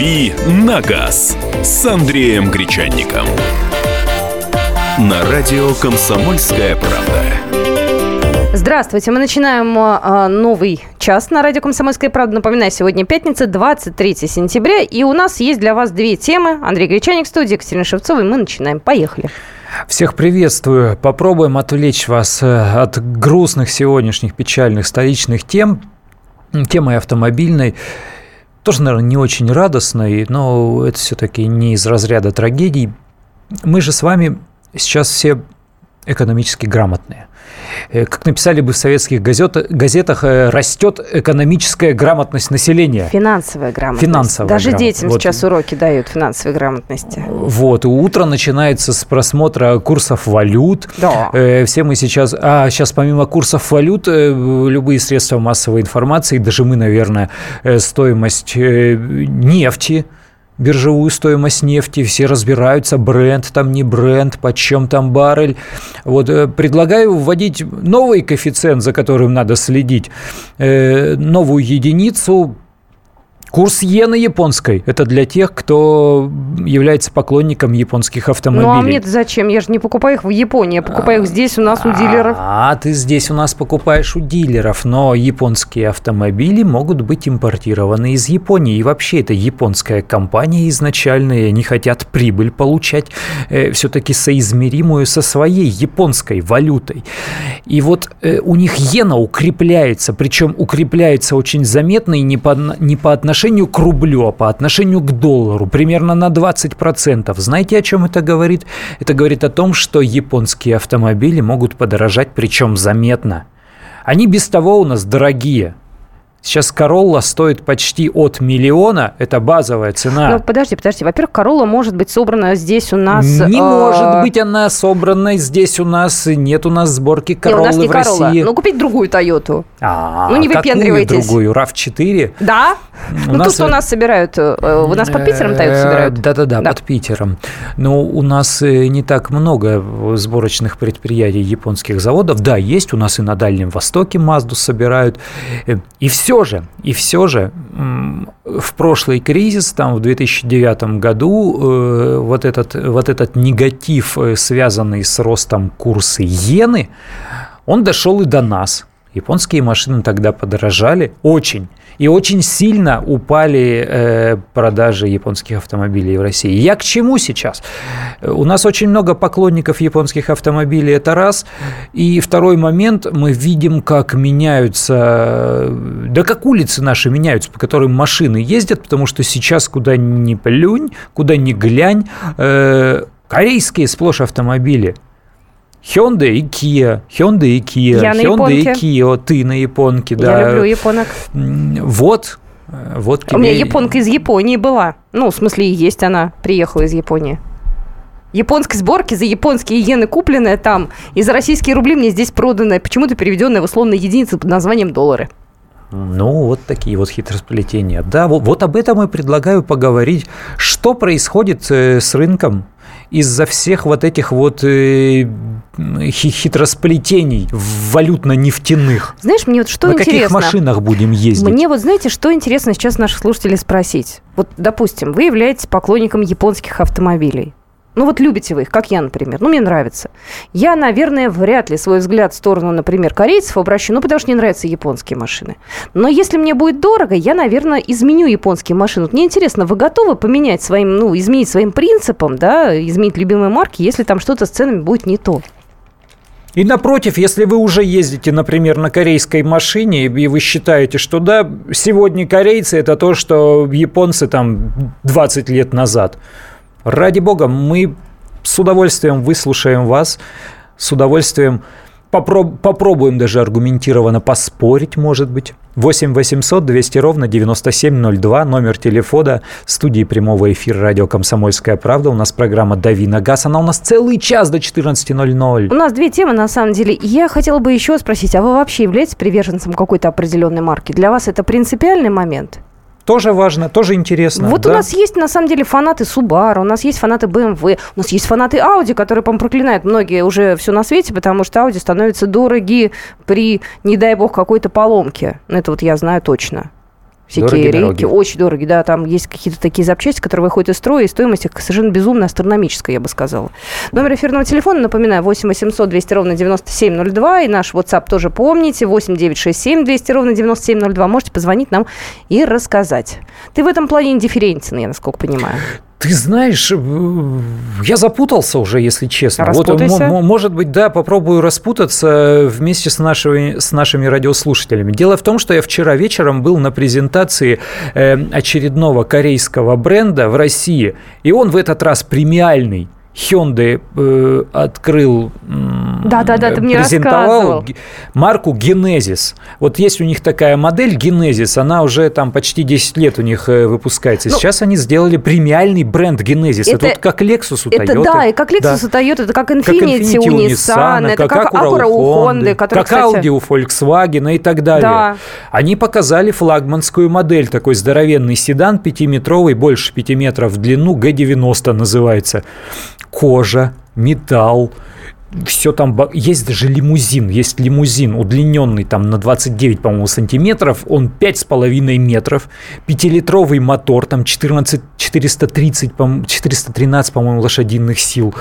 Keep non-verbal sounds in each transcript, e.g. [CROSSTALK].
«Дави на газ» с Андреем Гречанником. На радио «Комсомольская правда». Здравствуйте. Мы начинаем э, новый час на радио «Комсомольская правда». Напоминаю, сегодня пятница, 23 сентября. И у нас есть для вас две темы. Андрей Гречаник в студии, Екатерина Шевцова. И мы начинаем. Поехали. Всех приветствую. Попробуем отвлечь вас э, от грустных сегодняшних печальных столичных тем. Темой автомобильной тоже, наверное, не очень радостной, но это все-таки не из разряда трагедий. Мы же с вами сейчас все экономически грамотные. Э, как написали бы в советских газетах, э, растет экономическая грамотность населения. Финансовая грамотность. Финансовая Даже грамотность. детям вот. сейчас уроки дают финансовой грамотности. Вот. Утро начинается с просмотра курсов валют. Да. Э, все мы сейчас... А сейчас помимо курсов валют, любые средства массовой информации, даже мы, наверное, стоимость нефти, биржевую стоимость нефти, все разбираются, бренд там не бренд, почем там баррель. Вот э, предлагаю вводить новый коэффициент, за которым надо следить, э, новую единицу Курс иены японской – это для тех, кто является поклонником японских автомобилей. Ну, а мне зачем? Я же не покупаю их в Японии, я покупаю их здесь у нас у дилеров. А, ты здесь у нас покупаешь у дилеров, но японские автомобили могут быть импортированы из Японии. И вообще это японская компания изначально, и они хотят прибыль получать э, все-таки соизмеримую со своей японской валютой. И вот э, у них иена укрепляется, причем укрепляется очень заметно и не по, не по отношению отношению к рублю, а по отношению к доллару примерно на 20%. Знаете, о чем это говорит? Это говорит о том, что японские автомобили могут подорожать, причем заметно. Они без того у нас дорогие. Сейчас Королла стоит почти от миллиона, это базовая цена. Ну, подожди, подожди. Во-первых, Королла может быть собрана здесь у нас... Не э... может быть она собрана здесь у нас, нет у нас сборки Короллы не, у нас не в Королла. России. Ну, купить другую Тойоту. А, ну, не выпендривайтесь. другую? RAV4? Да. У ну, нас... тут у нас собирают, э, у нас под Питером Тойоту э, собирают. Да-да-да, под Питером. Но у нас э, не так много сборочных предприятий японских заводов. Да, есть у нас и на Дальнем Востоке Мазду собирают. И все все же, и все же в прошлый кризис, там в 2009 году, э, вот этот, вот этот негатив, э, связанный с ростом курса иены, он дошел и до нас. Японские машины тогда подорожали очень. И очень сильно упали э, продажи японских автомобилей в России. Я к чему сейчас? У нас очень много поклонников японских автомобилей, это раз. И второй момент, мы видим, как меняются, да как улицы наши меняются, по которым машины ездят, потому что сейчас куда ни плюнь, куда ни глянь, э, корейские сплошь автомобили – Hyundai и Kia, Hyundai и Kia, Я Hyundai и Kia, ты на японке, да. Я люблю японок. Вот, вот тебе... У меня японка из Японии была. Ну, в смысле, и есть она, приехала из Японии. Японской сборки за японские иены купленная там, и за российские рубли мне здесь проданная, почему-то переведенная в условные единицы под названием доллары. Ну, вот такие вот хитросплетения. Да, вот, вот об этом и предлагаю поговорить. Что происходит э, с рынком из-за всех вот этих вот э, хитросплетений валютно-нефтяных. Знаешь, мне вот что На интересно. На каких машинах будем ездить? Мне вот, знаете, что интересно сейчас наших слушателей спросить? Вот, допустим, вы являетесь поклонником японских автомобилей. Ну вот любите вы их, как я, например. Ну, мне нравится. Я, наверное, вряд ли свой взгляд в сторону, например, корейцев обращу, ну, потому что мне нравятся японские машины. Но если мне будет дорого, я, наверное, изменю японские машины. Вот мне интересно, вы готовы поменять своим, ну, изменить своим принципам, да, изменить любимые марки, если там что-то с ценами будет не то? И напротив, если вы уже ездите, например, на корейской машине, и вы считаете, что да, сегодня корейцы это то, что японцы там 20 лет назад – Ради бога, мы с удовольствием выслушаем вас, с удовольствием попроб- попробуем даже аргументированно поспорить, может быть. 8 800 200 ровно 9702, номер телефона студии прямого эфира радио «Комсомольская правда». У нас программа «Дави на газ». Она у нас целый час до 14.00. У нас две темы, на самом деле. Я хотела бы еще спросить, а вы вообще являетесь приверженцем какой-то определенной марки? Для вас это принципиальный момент? Тоже важно, тоже интересно. Вот да? у нас есть, на самом деле, фанаты Subaru, у нас есть фанаты BMW, у нас есть фанаты Audi, которые, по-моему, проклинают многие уже все на свете, потому что Audi становятся дороги при, не дай бог, какой-то поломке. Ну, это вот я знаю точно. Всякие дороги, рейки. Очень дорогие, да. Там есть какие-то такие запчасти, которые выходят из строя, и стоимость их совершенно безумно астрономическая, я бы сказала. Номер эфирного телефона, напоминаю, 8 800 200 ровно 9702, и наш WhatsApp тоже помните, 8 967 200 ровно 9702. Можете позвонить нам и рассказать. Ты в этом плане индифферентен, я насколько понимаю. Ты знаешь, я запутался уже, если честно. Вот, может быть, да, попробую распутаться вместе с нашими, с нашими радиослушателями. Дело в том, что я вчера вечером был на презентации э, очередного корейского бренда в России, и он в этот раз премиальный. Hyundai э, открыл, да, да, да, ты мне презентовал марку Genesis. Вот есть у них такая модель Genesis, она уже там почти 10 лет у них э, выпускается. Ну, Сейчас они сделали премиальный бренд Genesis. Это, это вот как Lexus у это, Toyota. Да, и как Lexus да. у Toyota, это как Infiniti, как Infiniti у Nissan, это как, как Acura у Honda, как кстати... Audi у Volkswagen и так далее. Да. Они показали флагманскую модель, такой здоровенный седан, пятиметровый, больше 5 метров в длину, G90 называется кожа, металл, все там, есть даже лимузин, есть лимузин удлиненный там на 29, по-моему, сантиметров, он 5,5 метров, пятилитровый мотор, там 14, 430, 413, по-моему, лошадиных сил.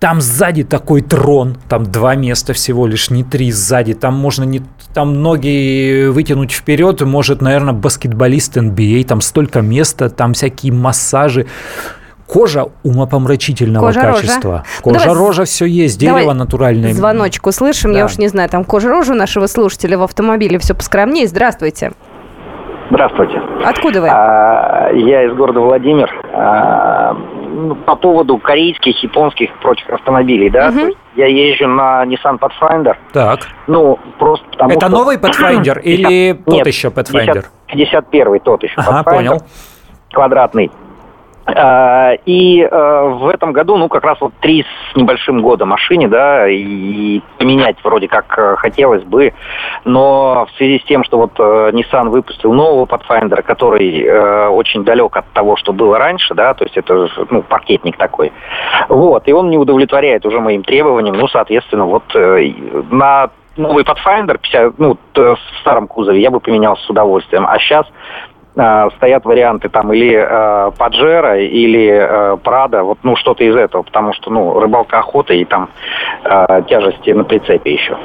Там сзади такой трон, там два места всего лишь, не три сзади. Там можно не, там ноги вытянуть вперед, может, наверное, баскетболист NBA, там столько места, там всякие массажи. Кожа умопомрачительного кожа качества. Рожа. Кожа давай, рожа все есть, дерево давай натуральное. Звоночку услышим, да. я уж не знаю, там кожа рожа нашего слушателя в автомобиле все поскромнее. Здравствуйте. Здравствуйте. Откуда вы? А, я из города Владимир. А, ну, по поводу корейских, японских прочих автомобилей, да, угу. я езжу на Nissan Pathfinder. Так. Ну, просто потому Это что... новый [CLEARS THROAT] Pathfinder или тот Нет, еще Pathfinder? 50, 51 тот еще ага, Pathfinder. понял. Квадратный. А, и э, в этом году, ну, как раз вот три с небольшим года машине, да, и поменять вроде как э, хотелось бы, но в связи с тем, что вот э, Nissan выпустил нового Pathfinder, который очень далек от того, что было раньше, да, то есть это, ну, паркетник такой, вот, и он не удовлетворяет уже моим требованиям, ну, соответственно, вот на новый Pathfinder 50, ну, в старом кузове я бы поменял с удовольствием, а сейчас стоят варианты там или э, Паджеро, или э, Прада, вот ну что-то из этого, потому что ну рыбалка охота и там э, тяжести на прицепе еще.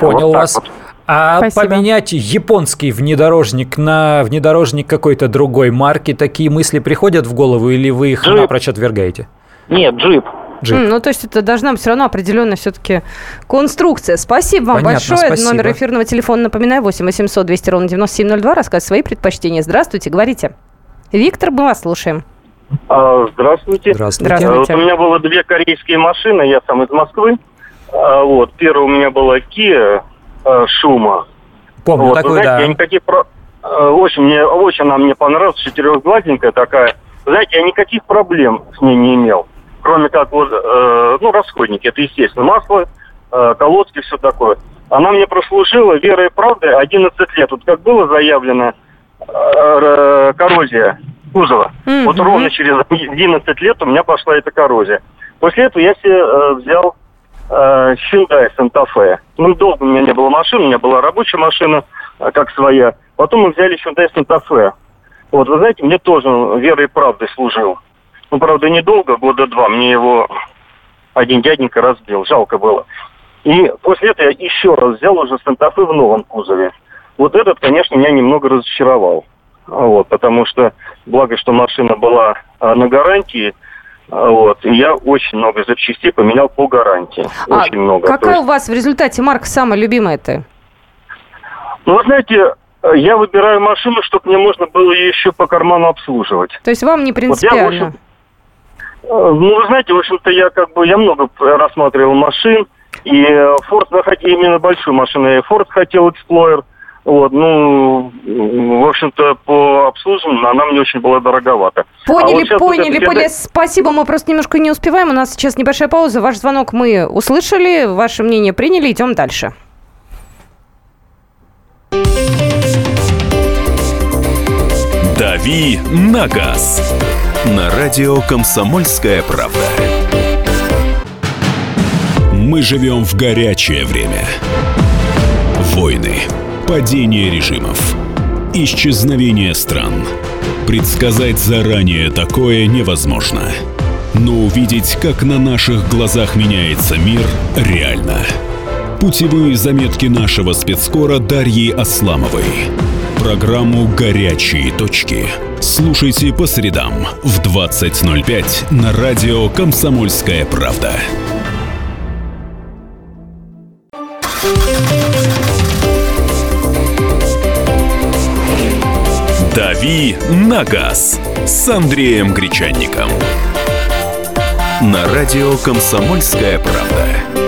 Понял вот вас. Вот. А Спасибо. поменять японский внедорожник на внедорожник какой-то другой марки, такие мысли приходят в голову или вы их джип. напрочь отвергаете? Нет, джип джип. Mm, ну, то есть это должна быть все равно определенная все-таки конструкция. Спасибо вам Понятно, большое. Спасибо. Номер эфирного телефона, напоминаю, 8 800 200 ровно 9702. Рассказывать свои предпочтения. Здравствуйте, говорите. Виктор, мы вас слушаем. А, здравствуйте. Здравствуйте. Здравствуйте. Вот у меня было две корейские машины, я сам из Москвы. А, вот, первая у меня была Kia а, Шума. Помню, вот, такой, знаете, да. Я никаких про... Очень, мне, очень она мне понравилась, четырехгладенькая такая. Знаете, я никаких проблем с ней не имел кроме как вот, э, ну, расходники, это естественно, масло, э, колодки, все такое. Она мне прослужила верой и правдой 11 лет. Вот как было заявлено, э, коррозия кузова. Mm-hmm. Вот ровно через 11 лет у меня пошла эта коррозия. После этого я себе э, взял э, Hyundai Santa Fe. Ну, долго у меня не было машины, у меня была рабочая машина, э, как своя. Потом мы взяли Hyundai Santa Fe. Вот, вы знаете, мне тоже верой и правдой служил. Ну, правда, недолго, года два. Мне его один дяденька разбил. Жалко было. И после этого я еще раз взял уже Санта-Фе в новом кузове. Вот этот, конечно, меня немного разочаровал. Вот, потому что, благо, что машина была а, на гарантии, а, вот, и я очень много запчастей поменял по гарантии. А очень много. Какая есть... у вас в результате марка самая любимая-то? Ну, вы знаете, я выбираю машину, чтобы мне можно было ее еще по карману обслуживать. То есть вам не принципиально? Вот я, Э, ну, вы знаете, в общем-то, я как бы, я много рассматривал машин, и Ford, именно большую машину, я Ford хотел, Explorer, вот, ну, в общем-то, по обслуживанию она мне очень была дороговата. Поняли, а вот поняли, вот поняли. Спасибо, мы просто немножко не успеваем. У нас сейчас небольшая пауза. Ваш звонок мы услышали, ваше мнение приняли. Идем дальше. «Дави на газ» на радио «Комсомольская правда». Мы живем в горячее время. Войны, падение режимов – исчезновения стран. Предсказать заранее такое невозможно. Но увидеть, как на наших глазах меняется мир, реально. Путевые заметки нашего спецскора Дарьи Асламовой. Программу «Горячие точки». Слушайте по средам в 20.05 на радио «Комсомольская правда». «Дави на газ» с Андреем Гречанником. На радио «Комсомольская правда».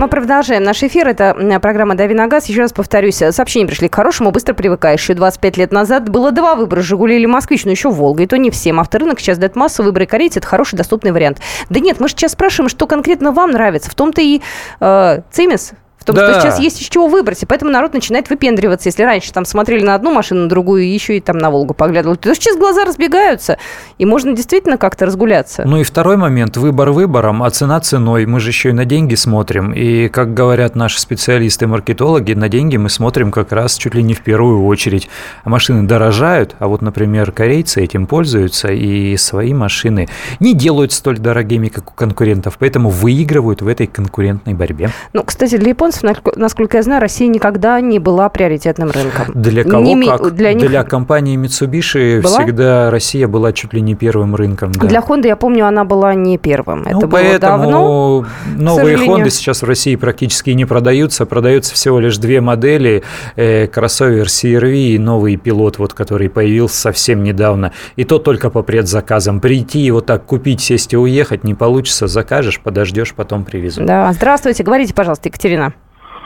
Мы продолжаем наш эфир. Это программа «Дави на газ». Еще раз повторюсь, сообщения пришли к хорошему, быстро привыкаешь. Еще 25 лет назад было два выбора, «Жигули» или «Москвич», но еще «Волга». И то не всем. Авторынок сейчас дает массу, выборы корейцы – это хороший, доступный вариант. Да нет, мы же сейчас спрашиваем, что конкретно вам нравится. В том-то и э, цимис в том, да. что сейчас есть из чего выбрать, и поэтому народ начинает выпендриваться. Если раньше там смотрели на одну машину, на другую, еще и там на Волгу поглядывали, то сейчас глаза разбегаются, и можно действительно как-то разгуляться. Ну и второй момент, выбор выбором, а цена ценой. Мы же еще и на деньги смотрим, и, как говорят наши специалисты-маркетологи, на деньги мы смотрим как раз чуть ли не в первую очередь. Машины дорожают, а вот, например, корейцы этим пользуются, и свои машины не делают столь дорогими, как у конкурентов, поэтому выигрывают в этой конкурентной борьбе. Ну, кстати, для японцев японцев, насколько я знаю, Россия никогда не была приоритетным рынком. Для кого не, как? Для, них... для компании Mitsubishi была? всегда Россия была чуть ли не первым рынком. Да. Для Honda, я помню, она была не первым. Ну, Это было давно. Новые Honda сейчас в России практически не продаются. Продаются всего лишь две модели. Э, кроссовер CRV и новый пилот, вот, который появился совсем недавно. И то только по предзаказам. Прийти и вот так купить, сесть и уехать не получится. Закажешь, подождешь, потом привезут. Да, здравствуйте. Говорите, пожалуйста, Екатерина.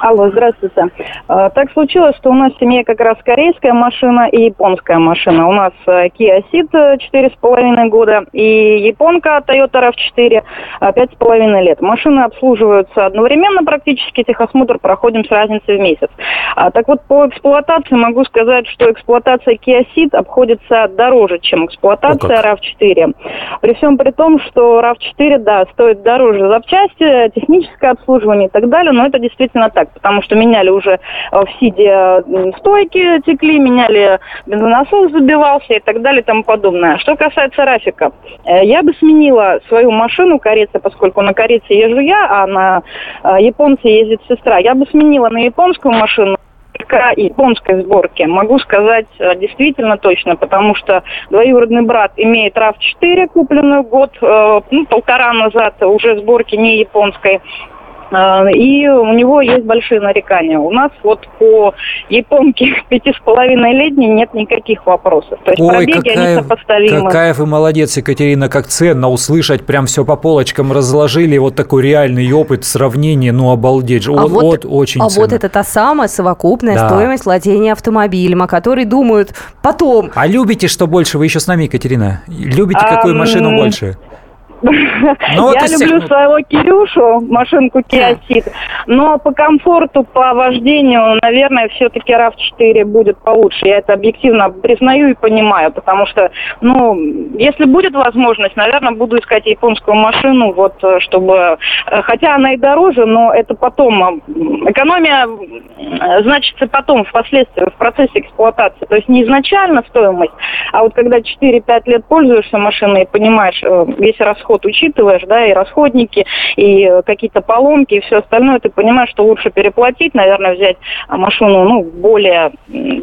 Алло, здравствуйте. А, так случилось, что у нас в семье как раз корейская машина и японская машина. У нас э, Kia Ceed 4,5 года и японка Toyota RAV4 5,5 лет. Машины обслуживаются одновременно практически, техосмотр проходим с разницей в месяц. А, так вот, по эксплуатации могу сказать, что эксплуатация Kia Ceed обходится дороже, чем эксплуатация RAV4. При всем при том, что RAV4, да, стоит дороже запчасти, техническое обслуживание и так далее, но это действительно так потому что меняли уже э, в СИДе стойки текли, меняли бензонасос забивался и так далее и тому подобное. Что касается Рафика, э, я бы сменила свою машину корейца, поскольку на корейце езжу я, а на э, японце ездит сестра. Я бы сменила на японскую машину, японской сборки. Могу сказать действительно точно, потому что двоюродный брат имеет RAV4, купленную год, ну, полтора назад, уже сборки не японской. А, и у него есть большие нарекания. У нас вот по японке [LAUGHS] пяти с половиной летней нет никаких вопросов. То есть Ой, пробеги, какая, они сопоставимы. Какая вы молодец, Екатерина, как ценно услышать, прям все по полочкам разложили, вот такой реальный опыт, сравнение, ну обалдеть. А вот, вот очень А ценно. вот это та самая совокупная да. стоимость владения автомобилем, о которой думают потом. А любите что больше? Вы еще с нами, Екатерина? Любите а, какую машину больше? Ну, я люблю всех... своего Кирюшу, машинку Kia Ceed, но по комфорту, по вождению, наверное, все-таки RAV4 будет получше. Я это объективно признаю и понимаю, потому что, ну, если будет возможность, наверное, буду искать японскую машину, вот, э, чтобы, э, хотя она и дороже, но это потом, э, экономия значится потом, впоследствии, в процессе эксплуатации. То есть не изначально стоимость, а вот когда 4-5 лет пользуешься машиной и понимаешь весь расход расход учитываешь, да, и расходники, и э, какие-то поломки, и все остальное, ты понимаешь, что лучше переплатить, наверное, взять а, машину, ну, более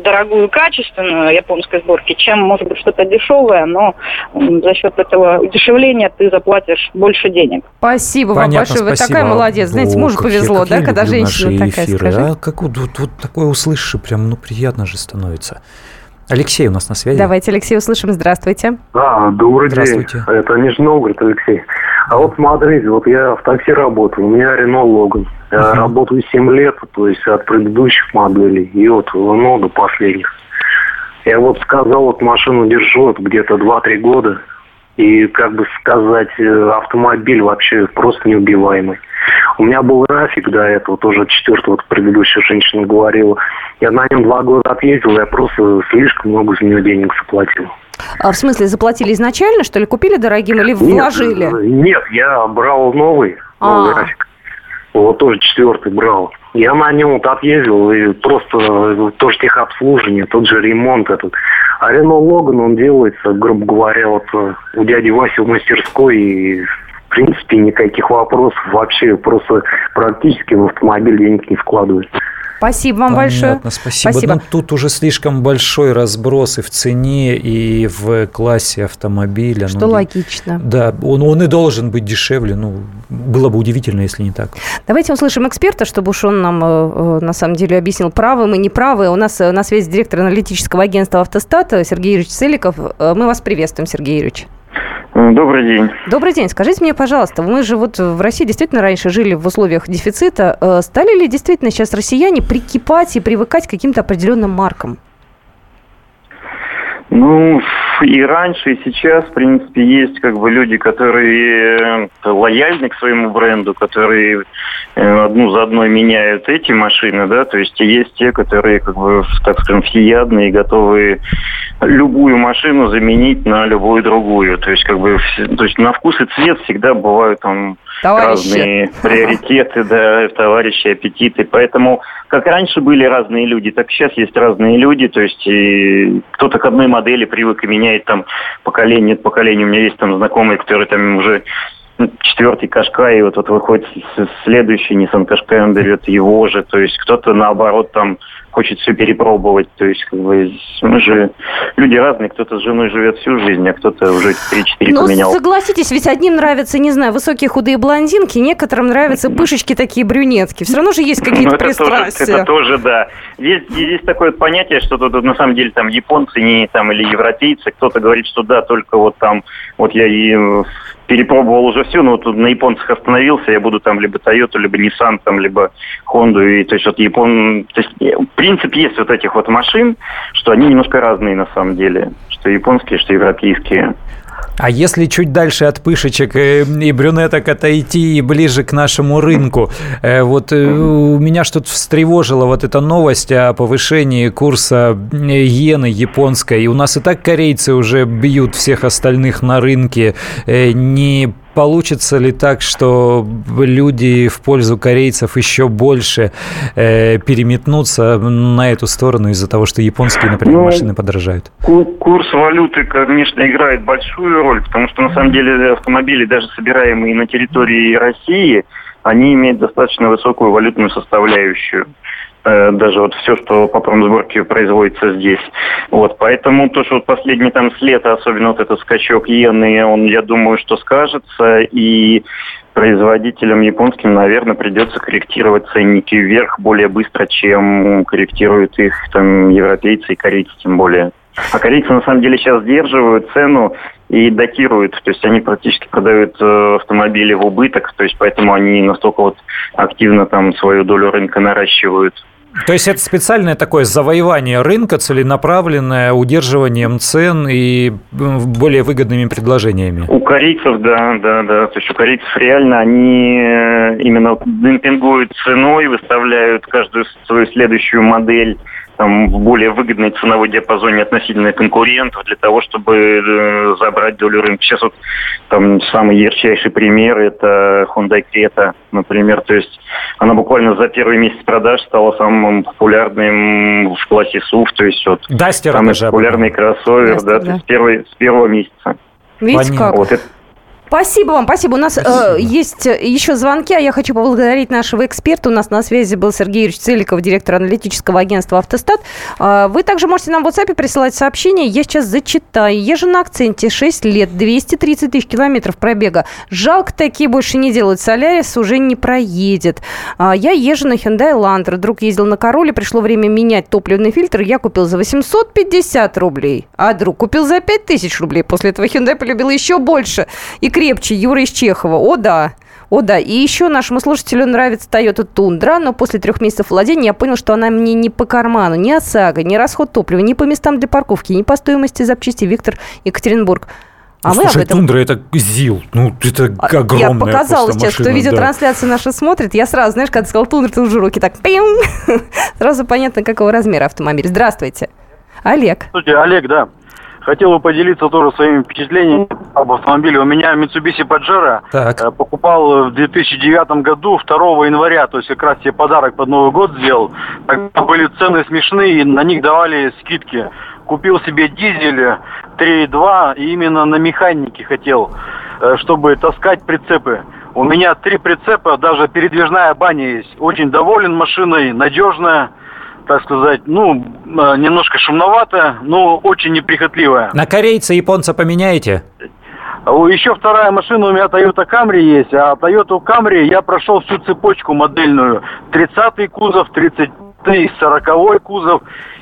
дорогую, качественную японской сборки, чем, может быть, что-то дешевое, но за счет этого удешевления ты заплатишь больше денег. Спасибо Понятно, вам большое. Вы такая молодец. Знаете, мужу повезло, да, когда женщина такая, эфиры, скажи. А как вот, вот, вот такое услышишь, прям, ну, приятно же становится. Алексей у нас на связи. Давайте, Алексей, услышим. Здравствуйте. А, добрый Здравствуйте. день. Это Нижний Новгород, Алексей. А вот смотрите, вот я в такси работаю, у меня Рено Логан. Я uh-huh. работаю 7 лет, то есть от предыдущих моделей, и вот ну, до последних. Я вот сказал, вот машину держу вот где-то 2-3 года, и, как бы сказать, э, автомобиль вообще просто неубиваемый. У меня был график до этого, тоже четвертый, вот предыдущая женщина говорила. Я на нем два года отъездил, я просто слишком много за него денег заплатил. А в смысле, заплатили изначально, что ли? Купили дорогим или вложили? Нет, нет я брал новый, новый а. график. Вот тоже четвертый брал. Я на нем вот отъездил, и просто э, тоже техобслуживание, тот же ремонт этот. А Рено Логан, он делается, грубо говоря, вот э, у дяди Васи в мастерской, и принципе никаких вопросов вообще, просто практически в автомобиль денег не вкладывают. Спасибо вам Понятно, большое. Спасибо. Спасибо. Ну, тут уже слишком большой разброс и в цене, и в классе автомобиля. Что Ну, логично. Да, он, он и должен быть дешевле. Ну, было бы удивительно, если не так. Давайте услышим эксперта, чтобы уж он нам э, э, на самом деле объяснил, правы мы, не правы. У нас э, на связи директор аналитического агентства «Автостат» Сергей Юрьевич Целиков. Мы вас приветствуем, Сергей Юрьевич. Добрый день. Добрый день. Скажите мне, пожалуйста, мы же вот в России действительно раньше жили в условиях дефицита. Э, Стали ли действительно сейчас россияне прикипать и привыкать к каким-то определенным маркам? Ну, и раньше, и сейчас, в принципе, есть как бы люди, которые э, лояльны к своему бренду, которые э, одну за одной меняют эти машины, да, то есть есть те, которые, как бы, так скажем, всеядные и готовы любую машину заменить на любую другую. То есть, как бы, то есть на вкус и цвет всегда бывают там Товарищи. разные приоритеты, да, товарищи, аппетиты. Поэтому, как раньше были разные люди, так сейчас есть разные люди. То есть кто-то к одной модели привык и меняет там поколение от поколения. У меня есть там знакомые, которые там уже ну, четвертый Кашкай, и вот, вот выходит следующий Nissan Qashqai, он берет его же. То есть кто-то наоборот там хочет все перепробовать. То есть как бы мы же люди разные, кто-то с женой живет всю жизнь, а кто-то уже 3-4 Ну, поменял. согласитесь, ведь одним нравятся, не знаю, высокие худые блондинки, некоторым нравятся пышечки такие брюнетки. Все равно же есть какие-то Ну, это тоже, пристрастия. это тоже, да. Есть, есть такое понятие, что тут на самом деле там японцы не там или европейцы. Кто-то говорит, что да, только вот там, вот я и перепробовал уже все, но вот на японцах остановился, я буду там либо Toyota, либо Nissan, там, либо Honda. И, то есть вот Япон... То есть, э, принцип есть вот этих вот машин, что они немножко разные на самом деле. Что японские, что европейские. А если чуть дальше от пышечек э, и брюнеток отойти и ближе к нашему рынку, э, вот э, у меня что-то встревожило вот эта новость о повышении курса иены японской. И у нас и так корейцы уже бьют всех остальных на рынке. Не получится ли так, что люди в пользу корейцев еще больше э, переметнутся на эту сторону из-за того, что японские, например, Ну, машины подорожают? Ку- Курс валюты, конечно, играет большую роль, потому что на самом деле автомобили, даже собираемые на территории России, они имеют достаточно высокую валютную составляющую. Э, Даже вот все, что по промсборке производится здесь. Вот, поэтому то, что вот последний там с лета, особенно вот этот скачок иены, он, я думаю, что скажется, и производителям японским, наверное, придется корректировать ценники вверх более быстро, чем корректируют их там европейцы и корейцы тем более. А корейцы на самом деле сейчас сдерживают цену и датируют, то есть они практически продают э, автомобили в убыток, то есть поэтому они настолько вот активно там свою долю рынка наращивают. То есть это специальное такое завоевание рынка, целенаправленное удерживанием цен и более выгодными предложениями. У корейцев, да, да, да. То есть у корейцев реально они э, именно демпингуют ценой, выставляют каждую свою следующую модель в более выгодной ценовой диапазоне относительно конкурентов для того, чтобы э, забрать долю рынка. Сейчас вот там самый ярчайший пример это Hyundai Creta, например. То есть она буквально за первый месяц продаж стала самым популярным в классе SUV. То есть вот Дастер самый популярный кроссовер, Дастер, да, да. то есть первый, с первого месяца. Видите Понятно. как? Вот это Спасибо вам, спасибо. У нас э, есть э, еще звонки, а я хочу поблагодарить нашего эксперта. У нас на связи был Сергей Юрьевич Целиков, директор аналитического агентства «Автостат». А, Вы также можете нам в WhatsApp присылать сообщения. Я сейчас зачитаю. Езжу на акценте 6 лет, 230 тысяч километров пробега. Жалко, такие больше не делают. Солярис уже не проедет. А, Я езжу на Hyundai Elantra. Друг ездил на Короле, пришло время менять топливный фильтр. Я купил за 850 рублей, а друг купил за 5000 рублей. После этого Hyundai полюбил еще больше и крепче. Юра из Чехова. О, да. О, да. И еще нашему слушателю нравится Toyota Tundra, но после трех месяцев владения я понял, что она мне не по карману. Ни ОСАГО, ни расход топлива, ни по местам для парковки, ни по стоимости запчастей. Виктор Екатеринбург. А Ну, мы слушай, об этом... тундра это ЗИЛ. Ну, это А, огромная Я показала просто сейчас, кто машина, да. видеотрансляцию нашу смотрит. Я сразу, знаешь, когда сказал тундра, ты уже руки так... пим. [LAUGHS] Сразу понятно, какого размера автомобиль. Здравствуйте. Олег. Слушайте, Олег, да. Хотел бы поделиться тоже своими впечатлениями об автомобиле. У меня Mitsubishi Pajero так. Э, покупал в 2009 году, 2 января, то есть как раз себе подарок под Новый год сделал. Тогда были цены смешные, и на них давали скидки. Купил себе дизель 3.2 и именно на механике хотел, э, чтобы таскать прицепы. У меня три прицепа, даже передвижная баня есть. Очень доволен машиной, надежная, так сказать, ну, э, немножко шумновато, но очень неприхотливая. На корейца японца поменяете? Еще вторая машина у меня Toyota Camry есть, а Toyota Camry я прошел всю цепочку модельную. 30-й кузов, 30-й, 40-й кузов.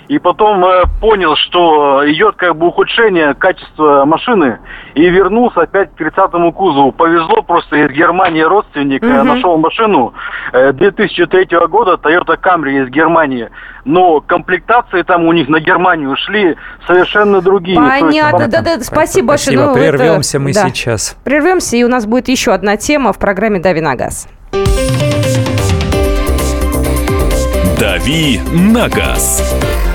И потом э, понял, что идет как бы ухудшение качества машины. И вернулся опять к 30-му кузову. Повезло просто из Германии родственник угу. нашел машину э, 2003 года Toyota Camry из Германии. Но комплектации там у них на Германию шли совершенно другие. Понятно, да-да, спасибо, спасибо большое. Ну, Прервемся это... мы да. сейчас. Прервемся, и у нас будет еще одна тема в программе «Дави на газ». «Дави на газ»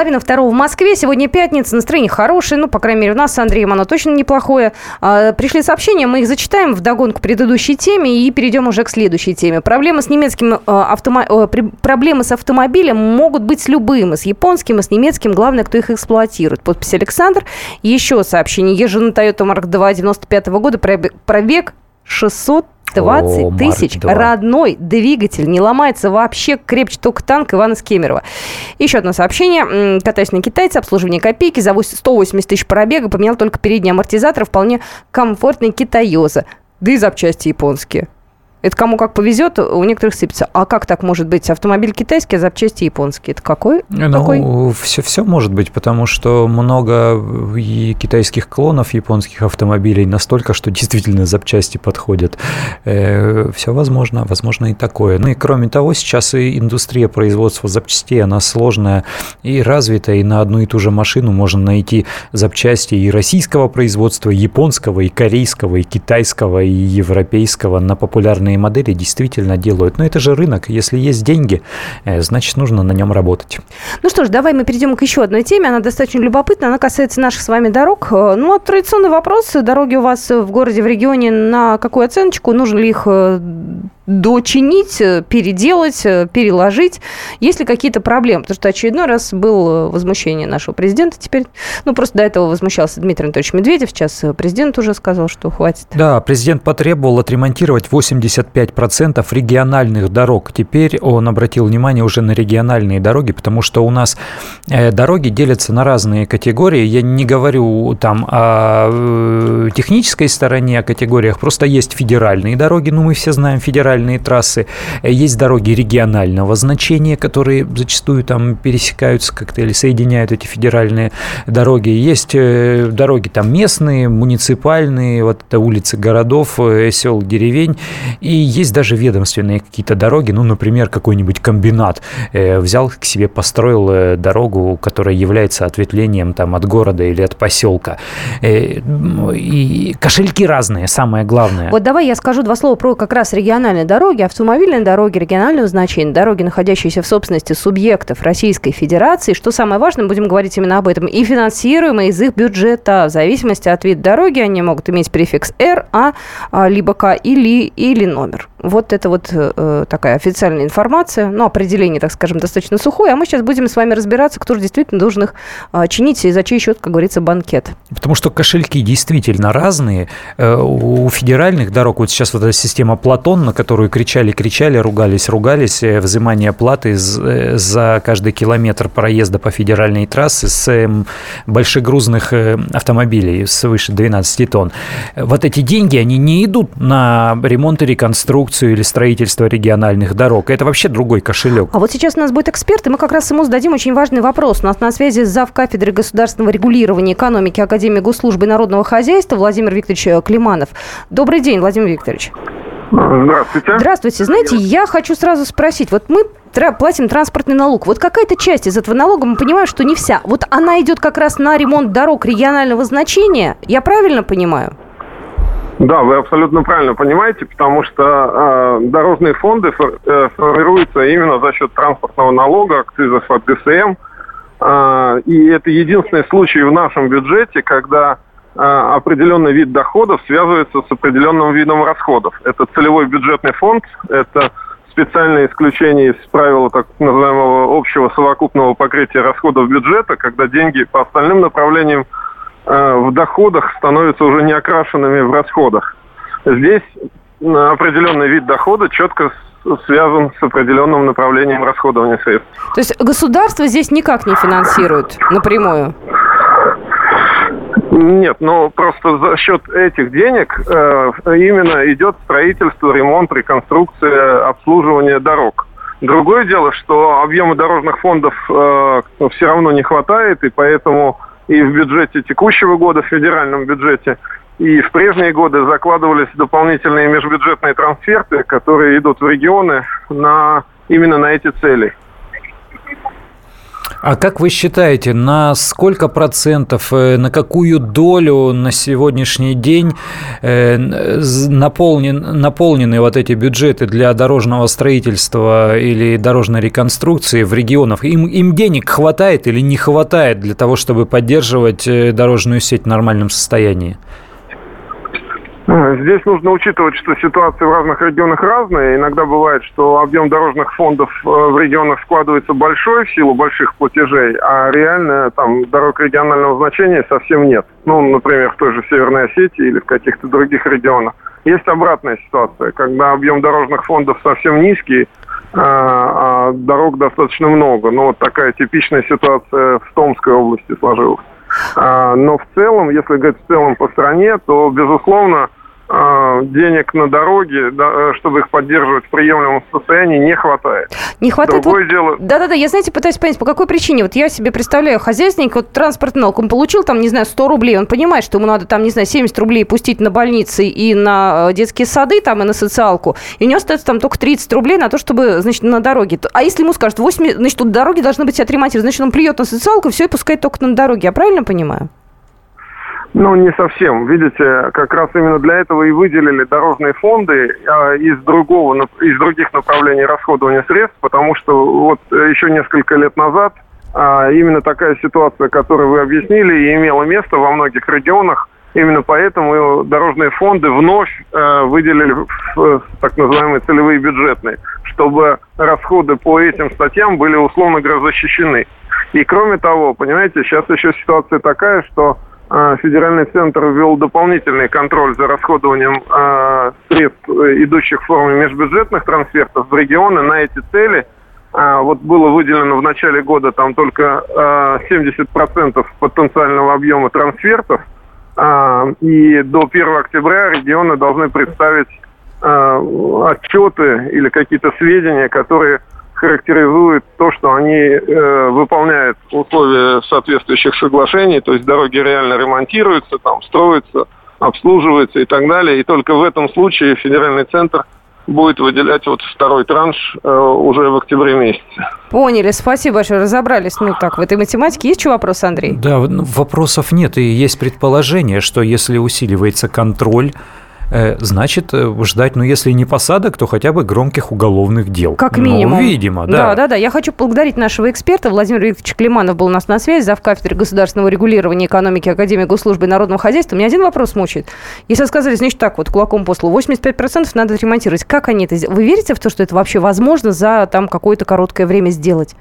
Половина второго в Москве. Сегодня пятница, настроение хорошее. Ну, по крайней мере, у нас с Андреем оно точно неплохое. А, пришли сообщения, мы их зачитаем в догонку к предыдущей теме и перейдем уже к следующей теме. Проблемы с немецким а, автомо... проблемы с автомобилем могут быть с любым, и с японским, и с немецким. Главное, кто их эксплуатирует. Подпись Александр. Еще сообщение. Езжу на Toyota Mark 2 95 года, пробег 600 20 О, тысяч. Родной двигатель. Не ломается вообще. Крепче только танк Ивана Скемерова. Еще одно сообщение. Катаюсь на китайце. Обслуживание копейки. За 180 тысяч пробега. Поменял только передний амортизатор. Вполне комфортный китаёза. Да и запчасти японские. Это кому как повезет, у некоторых сыпется. А как так может быть? Автомобиль китайский, а запчасти японские. Это какой? Ну, какой? Все, все может быть, потому что много и китайских клонов японских автомобилей настолько, что действительно запчасти подходят. Э, все возможно, возможно и такое. Ну и кроме того, сейчас и индустрия производства запчастей, она сложная и развитая, и на одну и ту же машину можно найти запчасти и российского производства, и японского, и корейского, и китайского, и европейского на популярные современные модели действительно делают. Но это же рынок. Если есть деньги, э, значит, нужно на нем работать. Ну что ж, давай мы перейдем к еще одной теме. Она достаточно любопытна. Она касается наших с вами дорог. Э, ну, вот традиционный вопрос. Дороги у вас в городе, в регионе на какую оценочку? Нужно ли их э, дочинить, э, переделать, э, переложить. Есть ли какие-то проблемы? Потому что очередной раз было возмущение нашего президента теперь. Ну, просто до этого возмущался Дмитрий Анатольевич Медведев. Сейчас президент уже сказал, что хватит. Да, президент потребовал отремонтировать 85% региональных дорог. Теперь он обратил внимание уже на региональные дороги, потому что у нас э, дороги делятся на разные категории. Я не говорю там о технической стороне, о категориях. Просто есть федеральные дороги, ну, мы все знаем федеральные федеральные трассы, есть дороги регионального значения, которые зачастую там пересекаются как-то или соединяют эти федеральные дороги. Есть э, дороги там местные, муниципальные, вот это улицы городов, э, сел, деревень, и есть даже ведомственные какие-то дороги, ну, например, какой-нибудь комбинат э, взял к себе, построил дорогу, которая является ответвлением там от города или от поселка. И кошельки разные, самое главное. Вот давай я скажу два слова про как раз региональные дороги, автомобильные дороги регионального значения, дороги, находящиеся в собственности субъектов Российской Федерации, что самое важное, будем говорить именно об этом, и финансируемые из их бюджета. В зависимости от вида дороги они могут иметь префикс «Р», «А», а либо «К» или, или номер. Вот это вот э, такая официальная информация, ну, определение, так скажем, достаточно сухое. А мы сейчас будем с вами разбираться, кто же действительно должен их э, чинить и за чей счет, как говорится, банкет. Потому что кошельки действительно разные. Э, у федеральных дорог, вот сейчас вот эта система Платон, на которую кричали, кричали, ругались, ругались, э, взимание платы э, за каждый километр проезда по федеральной трассе с э, большегрузных э, автомобилей свыше 12 тонн. Вот эти деньги, они не идут на ремонт и реконструкцию реконструкцию или строительство региональных дорог. Это вообще другой кошелек. А вот сейчас у нас будет эксперт, и мы как раз ему зададим очень важный вопрос. У нас на связи зав. кафедры государственного регулирования экономики Академии госслужбы и народного хозяйства Владимир Викторович Климанов. Добрый день, Владимир Викторович. Здравствуйте. Здравствуйте. Знаете, я хочу сразу спросить. Вот мы платим транспортный налог. Вот какая-то часть из этого налога, мы понимаем, что не вся. Вот она идет как раз на ремонт дорог регионального значения. Я правильно понимаю? Да, вы абсолютно правильно понимаете, потому что э, дорожные фонды фор, э, формируются именно за счет транспортного налога, акцизов от ГСМ. Э, и это единственный случай в нашем бюджете, когда э, определенный вид доходов связывается с определенным видом расходов. Это целевой бюджетный фонд, это специальное исключение из правила так называемого общего совокупного покрытия расходов бюджета, когда деньги по остальным направлениям в доходах становятся уже не окрашенными в расходах. Здесь определенный вид дохода четко связан с определенным направлением расходования средств. То есть государство здесь никак не финансирует напрямую? Нет, но просто за счет этих денег э, именно идет строительство, ремонт, реконструкция, обслуживание дорог. Другое дело, что объема дорожных фондов э, все равно не хватает, и поэтому и в бюджете текущего года, в федеральном бюджете, и в прежние годы закладывались дополнительные межбюджетные трансферты, которые идут в регионы на, именно на эти цели. А как вы считаете, на сколько процентов, э, на какую долю на сегодняшний день э, наполнен, наполнены вот эти бюджеты для дорожного строительства или дорожной реконструкции в регионах? Им, им денег хватает или не хватает для того, чтобы поддерживать э, дорожную сеть в нормальном состоянии? Здесь нужно учитывать, что ситуации в разных регионах разные. Иногда бывает, что объем дорожных фондов э, в регионах складывается большой в силу больших платежей, а реально там дорог регионального значения совсем нет. Ну, например, в той же Северной Осетии или в каких-то других регионах. Есть обратная ситуация, когда объем дорожных фондов совсем низкий, а, а дорог достаточно много. Ну, вот такая типичная ситуация в Томской области сложилась. А, но в целом, если говорить в целом по стране, то, безусловно, денег на дороге, да, э, чтобы их поддерживать в приемлемом состоянии, не хватает. Не хватает? Другое вот... дело... Да-да-да, я, знаете, пытаюсь понять, по какой причине. Вот я себе представляю, хозяйственник, вот транспортный налог, он получил там, не знаю, 100 рублей, он понимает, что ему надо там, не знаю, 70 рублей пустить на больницы и на э, детские сады, там, и на социалку, и у него остается там только 30 рублей на то, чтобы, значит, на дороге. А если ему скажут, 8, значит, тут дороги должны быть отремонтированы, значит, он плюет на социалку, все, и пускает только на дороге. Я правильно понимаю? Ну, не совсем. Видите, как раз именно для этого и выделили дорожные фонды а, из, другого, из других направлений расходования средств, потому что вот еще несколько лет назад а, именно такая ситуация, которую вы объяснили, и имела место во многих регионах. Именно поэтому дорожные фонды вновь э, выделили в так называемые целевые бюджетные, чтобы расходы по этим статьям были, условно говоря, защищены. И кроме того, понимаете, сейчас еще ситуация такая, что федеральный центр ввел дополнительный контроль за расходованием э, средств, идущих в форме межбюджетных трансфертов в регионы на эти цели. А, вот было выделено в начале года там только э, 70% потенциального объема трансфертов. Э, и до 1 октября регионы должны представить э, отчеты или какие-то сведения, которые характеризует то, что они э, выполняют условия соответствующих соглашений, то есть дороги реально ремонтируются, там строятся, обслуживаются и так далее. И только в этом случае федеральный центр будет выделять вот второй транш э, уже в октябре месяце. Поняли, спасибо большое, разобрались. Ну так, в этой математике есть еще вопрос, Андрей? Да, вопросов нет, и есть предположение, что если усиливается контроль, значит, э, ждать, ну, если не посадок, то хотя бы громких уголовных дел. Как минимум. Ну, видимо, да. Да, да, да. Я хочу поблагодарить нашего эксперта. Владимир Викторович Климанов был у нас на связи, зав. кафедры государственного регулирования экономики Академии госслужбы и народного хозяйства. Меня один вопрос мучает. Если сказали, значит, так вот, кулаком по столу, 85% надо ремонтировать. Как они это сделают? Вы верите в то, что это вообще возможно за там какое-то короткое время сделать?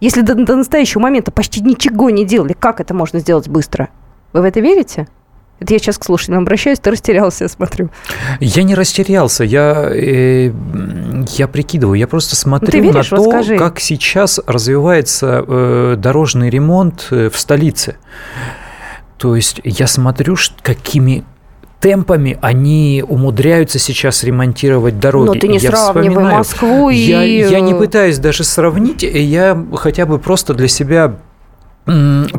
Если до, до настоящего момента почти ничего не делали, как это можно сделать быстро? Вы в это верите? Это я сейчас к слушателям обращаюсь, ты растерялся, я смотрю. Я не растерялся, я, э, я прикидываю, я просто смотрю веришь? на то, вот как сейчас развивается э, дорожный ремонт э, в столице. То есть я смотрю, какими темпами они умудряются сейчас ремонтировать дороги. Но ты не я сравнивай Москву и... Я, я не пытаюсь даже сравнить, я хотя бы просто для себя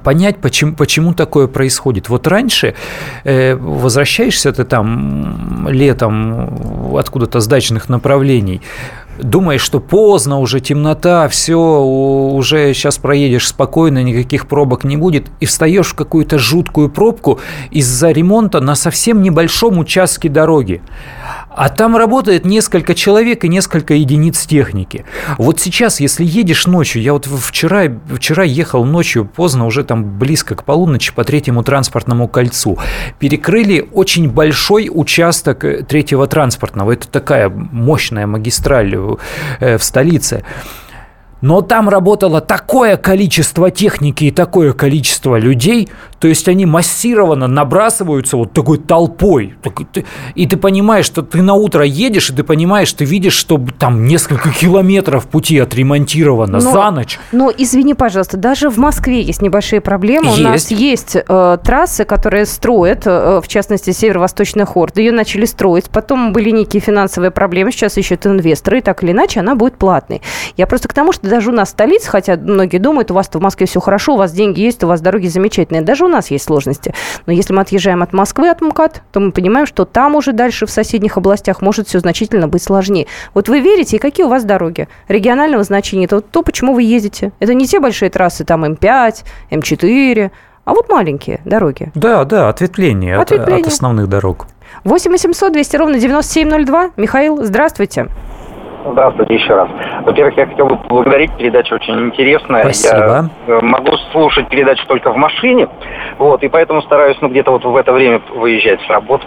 понять, почему, почему такое происходит. Вот раньше э, возвращаешься ты там летом откуда-то с дачных направлений, думаешь, что поздно, уже темнота, все, уже сейчас проедешь спокойно, никаких пробок не будет, и встаешь в какую-то жуткую пробку из-за ремонта на совсем небольшом участке дороги. А там работает несколько человек и несколько единиц техники. Вот сейчас, если едешь ночью, я вот вчера, вчера ехал ночью поздно, уже там близко к полуночи по третьему транспортному кольцу, перекрыли очень большой участок э, третьего транспортного. Это такая мощная магистраль э, в столице. Но там работало такое количество техники и такое количество людей, то есть они массированно набрасываются вот такой толпой. И ты понимаешь, что ты на утро едешь, и ты понимаешь, ты видишь, что там несколько километров пути отремонтировано но, за ночь. Но извини, пожалуйста, даже в Москве есть небольшие проблемы. Есть. У нас есть э, трассы, которые строят, э, в частности, северо-восточный хорд. Ее начали строить, потом были некие финансовые проблемы, сейчас ищут инвесторы, и так или иначе она будет платной. Я просто к тому, что даже у нас столица, хотя многие думают, у вас в Москве все хорошо, у вас деньги есть, у вас дороги замечательные. Даже у нас есть сложности. Но если мы отъезжаем от Москвы, от МКАД, то мы понимаем, что там уже дальше в соседних областях может все значительно быть сложнее. Вот вы верите, и какие у вас дороги регионального значения? Это вот то, почему вы ездите. Это не те большие трассы, там М5, М4, а вот маленькие дороги. Да, да, ответвление, ответвление. От, от основных дорог. 8 800 200 ровно 9702. Михаил, здравствуйте. Здравствуйте еще раз. Во-первых, я хотел бы поблагодарить, передача очень интересная. Спасибо. Я могу слушать передачу только в машине, вот, и поэтому стараюсь, ну, где-то вот в это время выезжать с работы.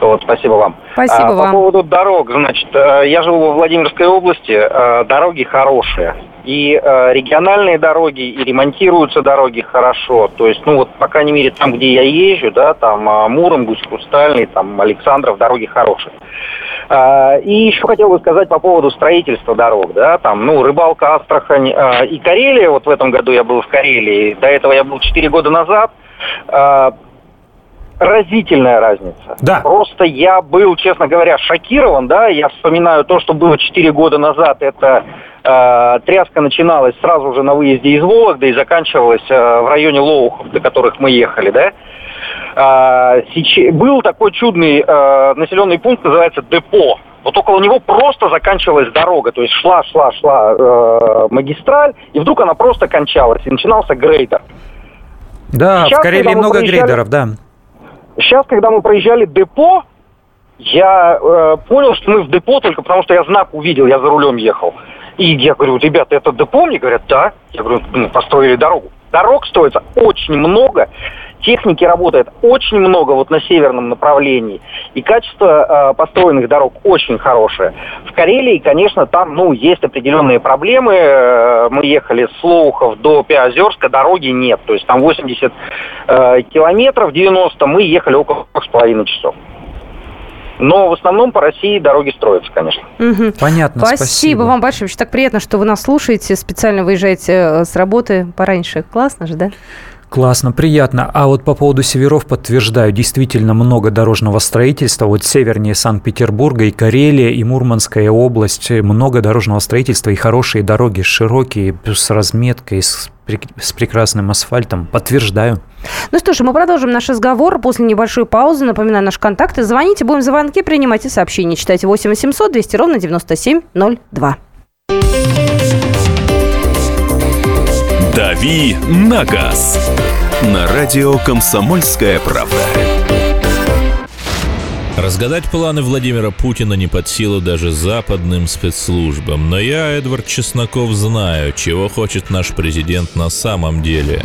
Вот, спасибо вам. Спасибо а, вам. По поводу дорог, значит, э, я живу во Владимирской области, э, дороги хорошие. И э, региональные дороги, и ремонтируются дороги хорошо. То есть, ну вот, по крайней мере, там, где я езжу, да, там э, Муром, Гусь-Хрустальный, там Александров, дороги хорошие. Э, и еще хотел бы сказать по поводу строительства дорог, да, там, ну, Рыбалка, Астрахань э, и Карелия, вот в этом году я был в Карелии, до этого я был 4 года назад, э, разительная разница. Да. Просто я был, честно говоря, шокирован, да, я вспоминаю то, что было 4 года назад, это э, тряска начиналась сразу же на выезде из Вологды и заканчивалась э, в районе Лоухов, до которых мы ехали, да. Сейчас, был такой чудный э, населенный пункт, называется Депо. Вот около него просто заканчивалась дорога, то есть шла, шла, шла э, магистраль, и вдруг она просто кончалась, и начинался грейдер. Да, Сейчас, в Карелии много проезжали... грейдеров, да. Сейчас, когда мы проезжали депо, я э, понял, что мы в депо только потому, что я знак увидел, я за рулем ехал. И я говорю, ребята, это депо? Мне говорят, да. Я говорю, ну, построили дорогу. Дорог строится очень много, техники работает очень много вот на северном направлении, и качество э, построенных дорог очень хорошее. В Карелии, конечно, там, ну, есть определенные проблемы. Э, мы ехали с Лоухов до Пиозерска, дороги нет, то есть там 80 э, километров, 90, мы ехали около 2,5 часов. Но в основном по России дороги строятся, конечно. Угу. Понятно, спасибо. Спасибо вам большое. Вообще так приятно, что вы нас слушаете, специально выезжаете э, с работы пораньше. Классно же, да? Классно, приятно. А вот по поводу северов подтверждаю, действительно много дорожного строительства. Вот севернее Санкт-Петербурга и Карелия, и Мурманская область. Много дорожного строительства и хорошие дороги, широкие, с разметкой, с, с прекрасным асфальтом. Подтверждаю. Ну что ж, мы продолжим наш разговор после небольшой паузы. Напоминаю, наши контакты. Звоните, будем звонки принимать и сообщения. Читайте 8 800 200 ровно 9702. «Дави на газ» на радио «Комсомольская правда». Разгадать планы Владимира Путина не под силу даже западным спецслужбам. Но я, Эдвард Чесноков, знаю, чего хочет наш президент на самом деле.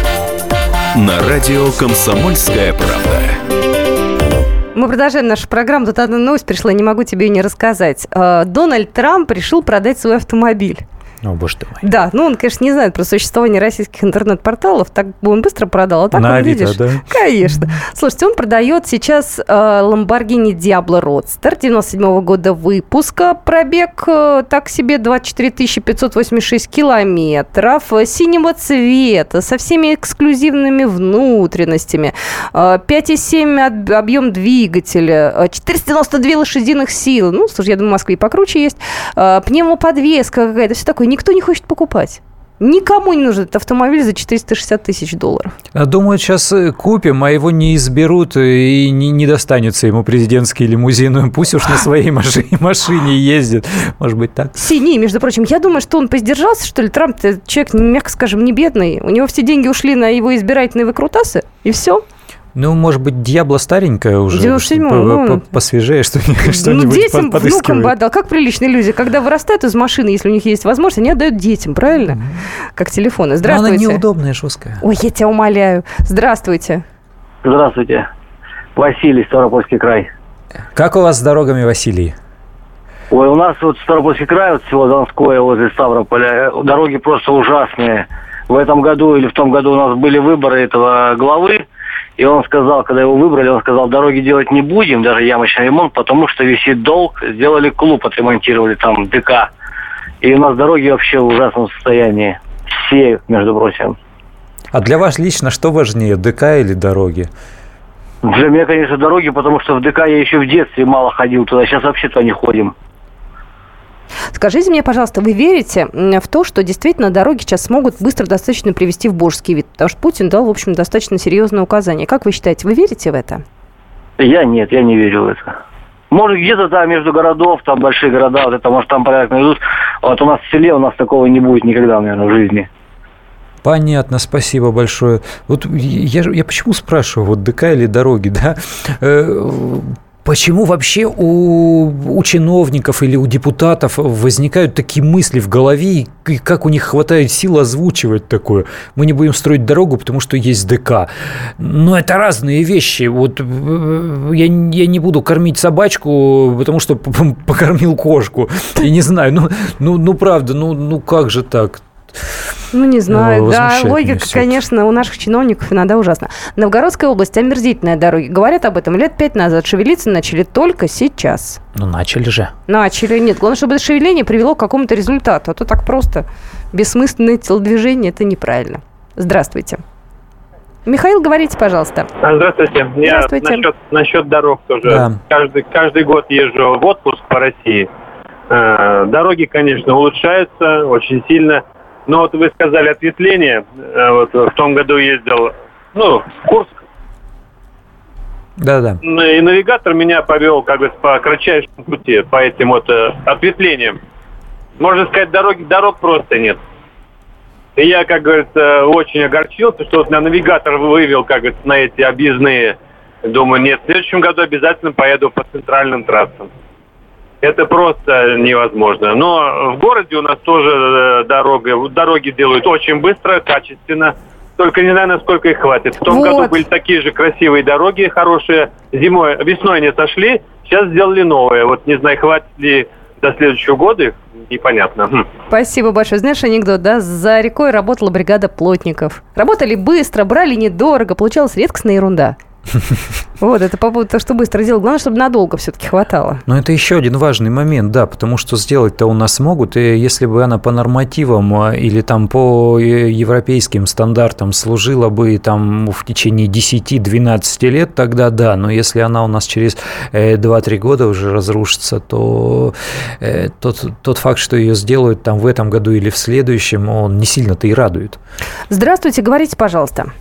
На радио «Комсомольская правда». Мы продолжаем нашу программу. Тут одна новость пришла, не могу тебе ее не рассказать. Э, Дональд Трамп решил продать свой автомобиль. О, боже ты мой. Да, ну он, конечно, не знает про существование российских интернет-порталов, так бы он быстро продал, а так На он, Авито, видишь, да? конечно. Слушайте, он продает сейчас э, Lamborghini Diablo Roadster 97 года выпуска, пробег э, так себе 24 586 километров, э, синего цвета, со всеми эксклюзивными внутренностями, э, 5,7 об- объем двигателя, э, 492 лошадиных силы, ну, слушай, я думаю, в Москве покруче есть, э, пневмоподвеска какая-то, все такое, никто не хочет покупать. Никому не нужен этот автомобиль за 460 тысяч долларов. А Думают, сейчас купим, а его не изберут и не, не достанется ему президентский лимузин. [LAUGHS] Пусть уж на своей [LAUGHS] машине, машине ездит. Может быть, так? Синий, между прочим. Я думаю, что он поиздержался, что ли. Трамп человек, мягко скажем, не бедный. У него все деньги ушли на его избирательные выкрутасы, и все. Ну, может быть, Диабло старенькая уже. 97-й, по- ну. по- Посвежее что-нибудь, Ну, [LAUGHS] что-нибудь детям, под- внукам бы отдал. Как приличные люди, когда вырастают из машины, если у них есть возможность, они отдают детям, правильно? Как телефоны. Но она Здравствуйте. неудобная, жесткая. Ой, я тебя умоляю. Здравствуйте. Здравствуйте. Василий, Ставропольский край. Как у вас с дорогами, Василий? Ой, у нас вот Ставропольский край, вот село Донское возле Ставрополя, э, дороги просто ужасные. В этом году или в том году у нас были выборы этого главы, и он сказал, когда его выбрали, он сказал, дороги делать не будем, даже ямочный ремонт, потому что висит долг, сделали клуб, отремонтировали там ДК. И у нас дороги вообще в ужасном состоянии. Все, между прочим. А для вас лично что важнее, ДК или дороги? Для меня, конечно, дороги, потому что в ДК я еще в детстве мало ходил туда, сейчас вообще туда не ходим. Скажите мне, пожалуйста, вы верите в то, что действительно дороги сейчас смогут быстро достаточно привести в божеский вид? Потому что Путин дал, в общем, достаточно серьезное указание. Как вы считаете, вы верите в это? Я нет, я не верю в это. Может, где-то там между городов, там большие города, вот это, может, там порядок найдут. Вот у нас в селе у нас такого не будет никогда, наверное, в жизни. Понятно, спасибо большое. Вот я, я почему спрашиваю, вот ДК или дороги, да? Почему вообще у, у чиновников или у депутатов возникают такие мысли в голове, и как у них хватает сил озвучивать такое? Мы не будем строить дорогу, потому что есть ДК. Но это разные вещи. Вот э, я, я не буду кормить собачку, потому что [LAUGHS] покормил кошку. Я не знаю, ну, ну, ну правда, ну, ну как же так? Ну, не знаю. Э, да, логика, конечно, у наших чиновников иногда ужасна. Новгородская область, омерзительная дороги. Говорят об этом лет пять назад. Шевелиться начали только сейчас. Ну, начали же. Начали. Нет, главное, чтобы это шевеление привело к какому-то результату. А то так просто бессмысленное телодвижение – это неправильно. Здравствуйте. Михаил, говорите, пожалуйста. А, Здравствуйте. Я Здравствуйте. насчет, насчет дорог тоже. Да. Каждый, каждый год езжу в отпуск по России. Э, Дороги, конечно, улучшаются очень сильно. Но вот вы сказали ответвление. Э, Вот в том году ездил, ну, в Курск. Да-да. И навигатор меня повел как бы по кратчайшему пути, по этим вот э, ответвлениям. Можно сказать, дороги, дорог просто нет. И я, как говорится, очень огорчился, что вот на навигатор вывел, как говорится, на эти объездные. Думаю, нет, в следующем году обязательно поеду по центральным трассам. Это просто невозможно. Но в городе у нас тоже э, дорога, дороги делают очень быстро, качественно. Только не знаю, насколько их хватит. В том Вот. году были такие же красивые дороги, хорошие. Зимой, весной они сошли, сейчас сделали новые. Вот не знаю, хватит ли до следующего года их, непонятно. Хм. Спасибо большое. Знаешь анекдот, да? За рекой работала бригада плотников. Работали быстро, брали недорого, получалась редкостная ерунда. Вот, это по поводу того, что быстро делать. Главное, чтобы надолго все-таки хватало. Но это еще один важный момент, да, потому что сделать-то у нас могут, и если бы она по нормативам а, или там по э, европейским стандартам служила бы там в течение 10-12 лет, тогда да, но если она у нас через 2-3 э, года уже разрушится, то э, тот, тот факт, что ее сделают там в этом году или в следующем, он не сильно-то и радует. Здравствуйте, говорите, пожалуйста.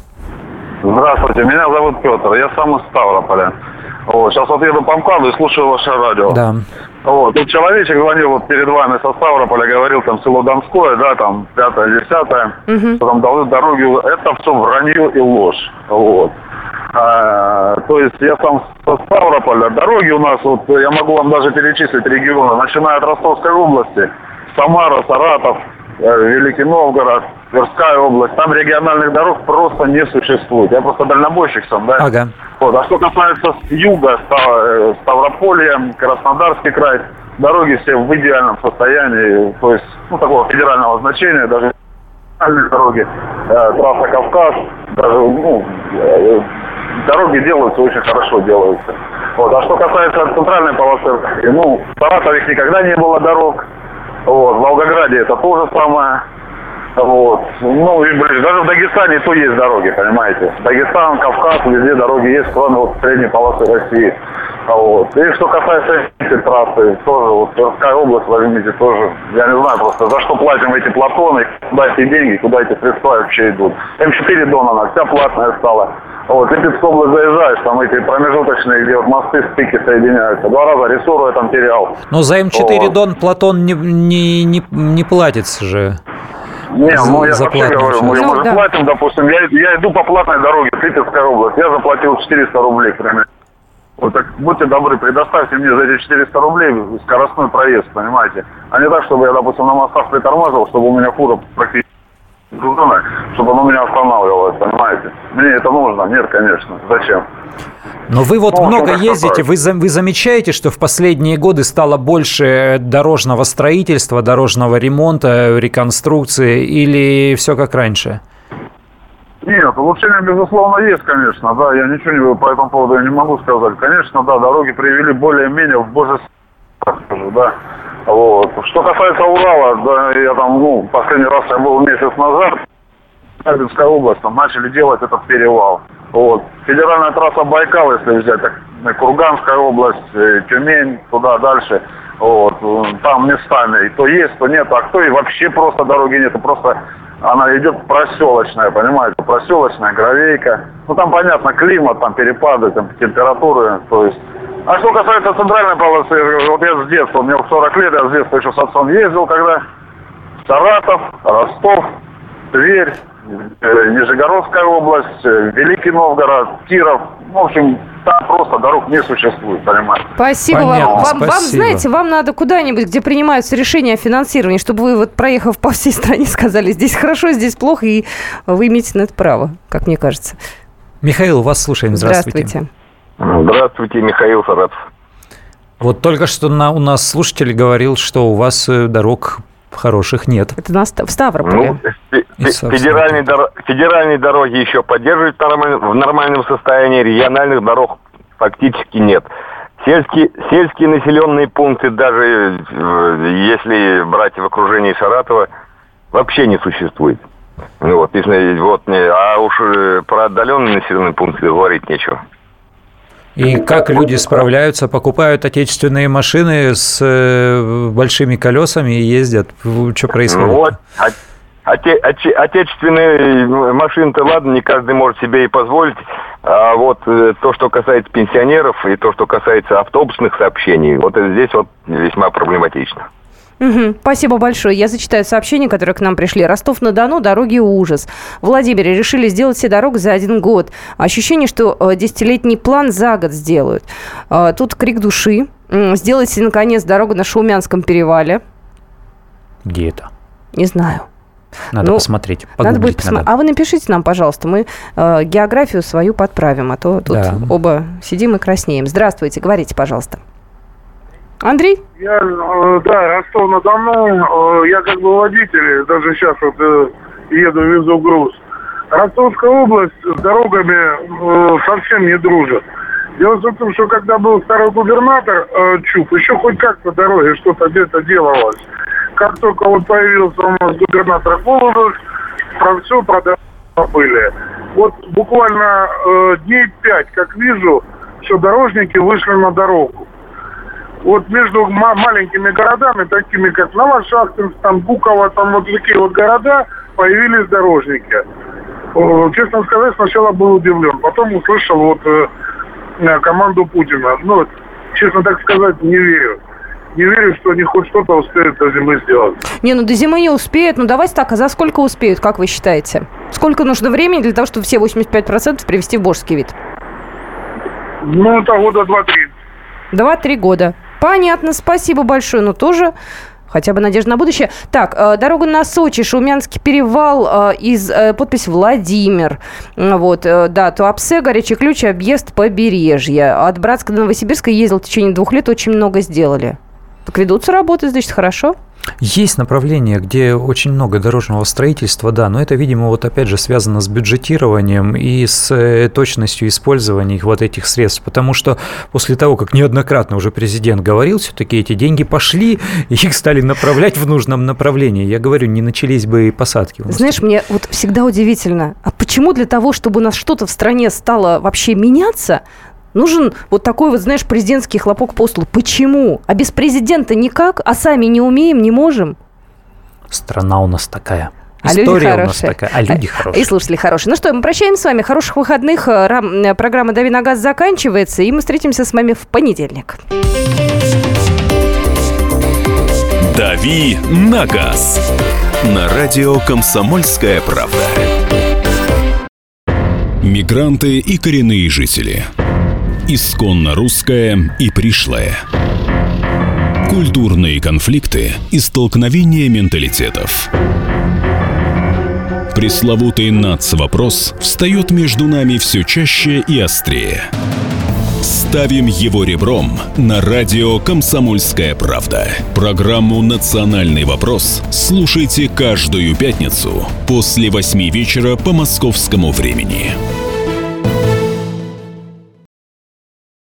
Здравствуйте, меня зовут Петр, я сам из Ставрополя. Вот, сейчас вот еду по МКАДу и слушаю ваше радио. Да. Вот, тут человечек звонил вот перед вами со Ставрополя, говорил там село Донское, да, там пятое, десятое, угу. там дороги, это все вранье и ложь. Вот. А, то есть я сам со Ставрополя, дороги у нас, вот я могу вам даже перечислить регионы, начиная от Ростовской области, Самара, Саратов, Э, Великий Новгород, Тверская область, там региональных дорог просто не существует. Я просто дальнобойщик сам, да? Ага. Вот. А что касается юга, э, Ставрополья, Краснодарский край, дороги все в идеальном состоянии, то есть, ну, такого федерального значения, даже дороги, э, трасса Кавказ, даже, ну, э, дороги делаются, очень хорошо делаются. Вот. А что касается центральной полосы, ну, в Саратове никогда не было дорог, вот. В Волгограде это то же самое. Вот. Ну, и, блин, даже в Дагестане то есть дороги, понимаете. Дагестан, Кавказ, везде дороги есть, кроме вот средней полосы России. Вот. И что касается этой трассы, тоже вот Тверская область, возьмите, тоже, я не знаю просто, за что платим эти платоны, куда эти деньги, куда эти средства вообще идут. М4 Дон вся платная стала. Вот, Липецкую область заезжаешь, там эти промежуточные, где вот мосты, стыки соединяются. Два раза рессору я там терял. Но за М4 вот. Дон Платон не, не, не, не платится же. Не, ну я вообще говорю, мы, ну, мы да. платим, допустим, я, я иду по платной дороге, Липецкая область, я заплатил 400 рублей, примерно. Вот так, будьте добры, предоставьте мне за эти 400 рублей скоростной проезд, понимаете? А не так, чтобы я, допустим, на мостах притормаживал, чтобы у меня фура практически чтобы оно меня останавливалось, понимаете? Мне это нужно? Нет, конечно. Зачем? Но вы вот ну, много ездите, вы, вы замечаете, что в последние годы стало больше дорожного строительства, дорожного ремонта, реконструкции или все как раньше? Нет, улучшение, безусловно, есть, конечно, да, я ничего не, по этому поводу не могу сказать. Конечно, да, дороги привели более-менее в божество, да. Вот. Что касается Урала, да, я там, ну, последний раз я был месяц назад, Арбинская область, там начали делать этот перевал. Вот. Федеральная трасса Байкал, если взять, так, Курганская область, э, Тюмень, туда дальше. Вот. Там местами то есть, то нет, а кто и вообще просто дороги нет, просто она идет проселочная, понимаете, проселочная, гравейка. Ну там понятно, климат, там перепады, там температуры, то есть. А что касается центральной полосы, вот я с детства, мне 40 лет, я с детства еще с отцом ездил, когда Саратов, Ростов, Тверь, э, Нижегородская область, э, Великий Новгород, Киров. В общем, там просто дорог не существует, понимаете. Спасибо Понятно, вам. Вам, спасибо. вам, знаете, вам надо куда-нибудь, где принимаются решения о финансировании, чтобы вы, вот проехав по всей [LAUGHS] стране, сказали, здесь хорошо, здесь плохо, и вы имеете на это право, как мне кажется. Михаил, вас слушаем. Здравствуйте. Здравствуйте, Здравствуйте Михаил Саратов. Вот только что на, у нас слушатель говорил, что у вас э, дорог хороших нет. Это на, в Ставрополе. Ну, федеральные, дор- федеральные дороги еще поддерживают в нормальном состоянии, региональных дорог фактически нет. Сельские, сельские населенные пункты, даже э, если брать в окружении Саратова, вообще не существует. Ну, вот, вот, а уж э, про отдаленные населенные пункты говорить нечего. И как люди справляются, покупают отечественные машины с э, большими колесами и ездят. Что происходит? Вот. Оте, оте, отечественные машины-то ладно, не каждый может себе и позволить. А вот э, то, что касается пенсионеров и то, что касается автобусных сообщений, вот здесь вот весьма проблематично. Угу. Спасибо большое. Я зачитаю сообщения, которые к нам пришли. Ростов-на-Дону, дороги ужас. В Владимире решили сделать все дороги за один год. Ощущение, что э, десятилетний план за год сделают. Э, тут крик души. Сделайте, наконец, дорогу на Шаумянском перевале. Где это? Не знаю. Надо ну, посмотреть. Надо будет посмотреть. А вы напишите нам, пожалуйста, мы э, географию свою подправим, а то тут да. оба сидим и краснеем. Здравствуйте, говорите, пожалуйста. Андрей? Я, э, да, Ростов-на-Дону. Э, я как бы водитель, даже сейчас вот э, еду, везу груз. Ростовская область с дорогами совсем не дружит. Дело в том, что когда был старый губернатор Чуб, еще хоть как-то дороги что-то где-то делалось. Как только вот появился у нас губернатор Голубев, про все про были. Вот буквально дней пять, как вижу, все дорожники вышли на дорогу. Вот между маленькими городами, такими как Новошахтинск, там, Буково, там вот такие вот города, появились дорожники. Честно сказать, сначала был удивлен, потом услышал вот э, э, команду Путина. Ну, честно так сказать, не верю не верю, что они хоть что-то успеют до зимы сделать. Не, ну до зимы не успеют. Ну давайте так, а за сколько успеют, как вы считаете? Сколько нужно времени для того, чтобы все 85% привести в божеский вид? Ну, это года два-три. Два-три года. Понятно, спасибо большое. Ну, тоже хотя бы надежда на будущее. Так, э, дорога на Сочи, Шумянский перевал, э, из э, подпись Владимир. Вот, да, Туапсе, горячий ключ, объезд побережья. От Братска до Новосибирска ездил в течение двух лет, очень много сделали. Так ведутся работы, значит, хорошо? Есть направления, где очень много дорожного строительства, да, но это, видимо, вот опять же связано с бюджетированием и с э, точностью использования их вот этих средств, потому что после того, как неоднократно уже президент говорил, все-таки эти деньги пошли, их стали направлять в нужном направлении. Я говорю, не начались бы и посадки. Знаешь, мне вот всегда удивительно, а почему для того, чтобы у нас что-то в стране стало вообще меняться, Нужен вот такой вот, знаешь, президентский хлопок по столу. Почему? А без президента никак, а сами не умеем, не можем. Страна у нас такая. А История люди хорошие. у нас такая, а люди хорошие. И слушатели хорошие. Ну что, мы прощаемся с вами. Хороших выходных. Э, программа «Дави на газ» заканчивается. И мы встретимся с вами в понедельник. «Дави на газ» на радио «Комсомольская правда». Мигранты и коренные жители – исконно русское и пришлое. Культурные конфликты и столкновения менталитетов. Пресловутый НАЦ-вопрос встает между нами все чаще и острее. Ставим его ребром на радио «Комсомольская правда». Программу «Национальный вопрос» слушайте каждую пятницу после восьми вечера по московскому времени.